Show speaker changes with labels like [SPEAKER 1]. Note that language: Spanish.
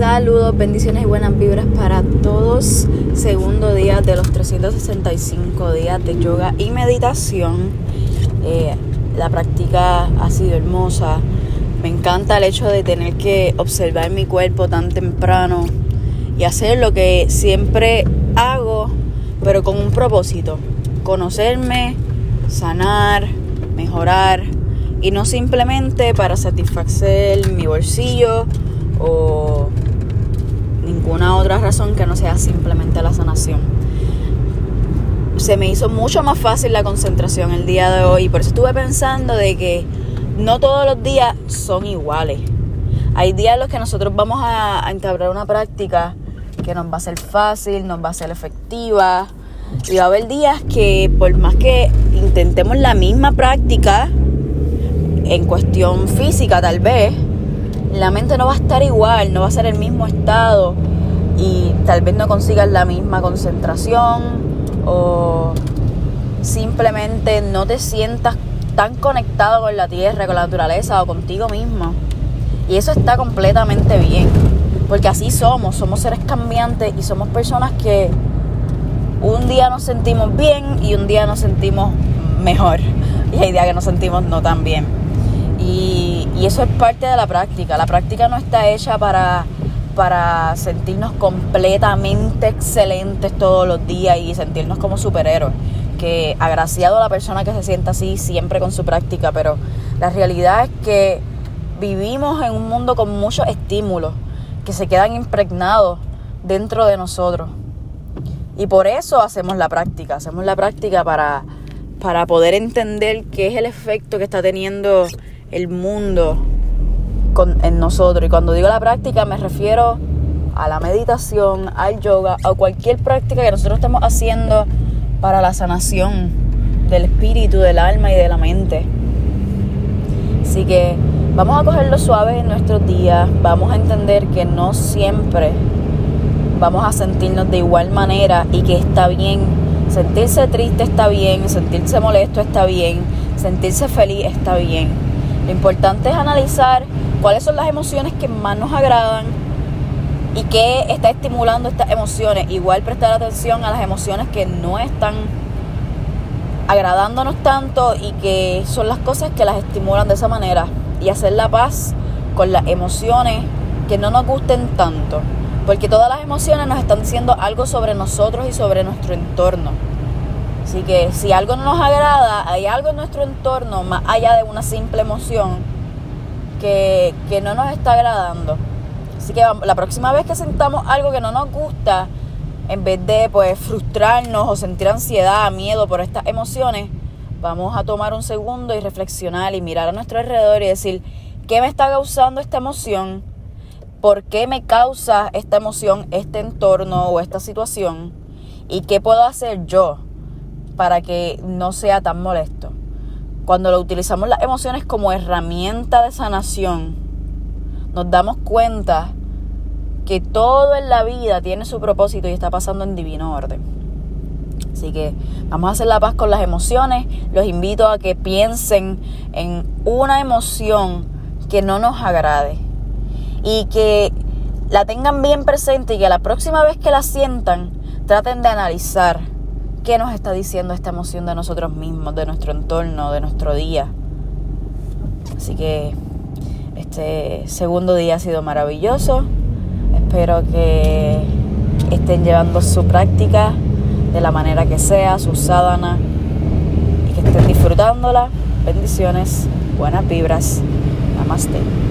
[SPEAKER 1] Saludos, bendiciones y buenas vibras para todos. Segundo día de los 365 días de yoga y meditación. Eh, la práctica ha sido hermosa. Me encanta el hecho de tener que observar mi cuerpo tan temprano y hacer lo que siempre hago, pero con un propósito. Conocerme, sanar, mejorar y no simplemente para satisfacer mi bolsillo o ninguna otra razón que no sea simplemente la sanación. Se me hizo mucho más fácil la concentración el día de hoy, por eso estuve pensando de que no todos los días son iguales. Hay días en los que nosotros vamos a, a entablar una práctica que nos va a ser fácil, nos va a ser efectiva. Y va a haber días que por más que intentemos la misma práctica, en cuestión física tal vez, la mente no va a estar igual, no va a ser el mismo estado y tal vez no consigas la misma concentración o simplemente no te sientas tan conectado con la tierra, con la naturaleza o contigo mismo. Y eso está completamente bien, porque así somos, somos seres cambiantes y somos personas que un día nos sentimos bien y un día nos sentimos mejor. Y hay días que nos sentimos no tan bien. Y, eso es parte de la práctica. La práctica no está hecha para, para sentirnos completamente excelentes todos los días y sentirnos como superhéroes. Que agraciado a la persona que se sienta así siempre con su práctica, pero la realidad es que vivimos en un mundo con muchos estímulos que se quedan impregnados dentro de nosotros. Y por eso hacemos la práctica, hacemos la práctica para, para poder entender qué es el efecto que está teniendo el mundo en nosotros. Y cuando digo la práctica me refiero a la meditación, al yoga, a cualquier práctica que nosotros estemos haciendo para la sanación del espíritu, del alma y de la mente. Así que vamos a cogerlo suave en nuestros días, vamos a entender que no siempre vamos a sentirnos de igual manera y que está bien. Sentirse triste está bien, sentirse molesto está bien, sentirse feliz está bien lo importante es analizar cuáles son las emociones que más nos agradan y qué está estimulando estas emociones. Igual prestar atención a las emociones que no están agradándonos tanto y que son las cosas que las estimulan de esa manera. Y hacer la paz con las emociones que no nos gusten tanto. Porque todas las emociones nos están diciendo algo sobre nosotros y sobre nuestro entorno. Así que si algo no nos agrada, hay algo en nuestro entorno, más allá de una simple emoción, que, no nos está agradando. Así que la próxima vez que sentamos algo que no nos gusta, en vez de pues frustrarnos o sentir ansiedad, miedo por estas emociones, vamos a tomar un segundo y reflexionar y mirar a nuestro alrededor y decir, ¿qué me está causando esta emoción? ¿Por qué me causa esta emoción, este entorno o esta situación? ¿Y qué puedo hacer yo para que no sea tan molesto. Cuando lo utilizamos las emociones como herramienta de sanación, nos damos cuenta que todo en la vida tiene su propósito y está pasando en divino orden. Así que vamos a hacer la paz con las emociones. Los invito a que piensen en una emoción que no nos agrade y que la tengan bien presente y que la próxima vez que la sientan traten de analizar qué nos está diciendo esta emoción de nosotros mismos, de nuestro entorno, de nuestro día. Así que este segundo día ha sido maravilloso. Espero que estén llevando su práctica de la manera que sea, su sadhana, y que estén disfrutándola. Bendiciones, buenas vibras. Namaste.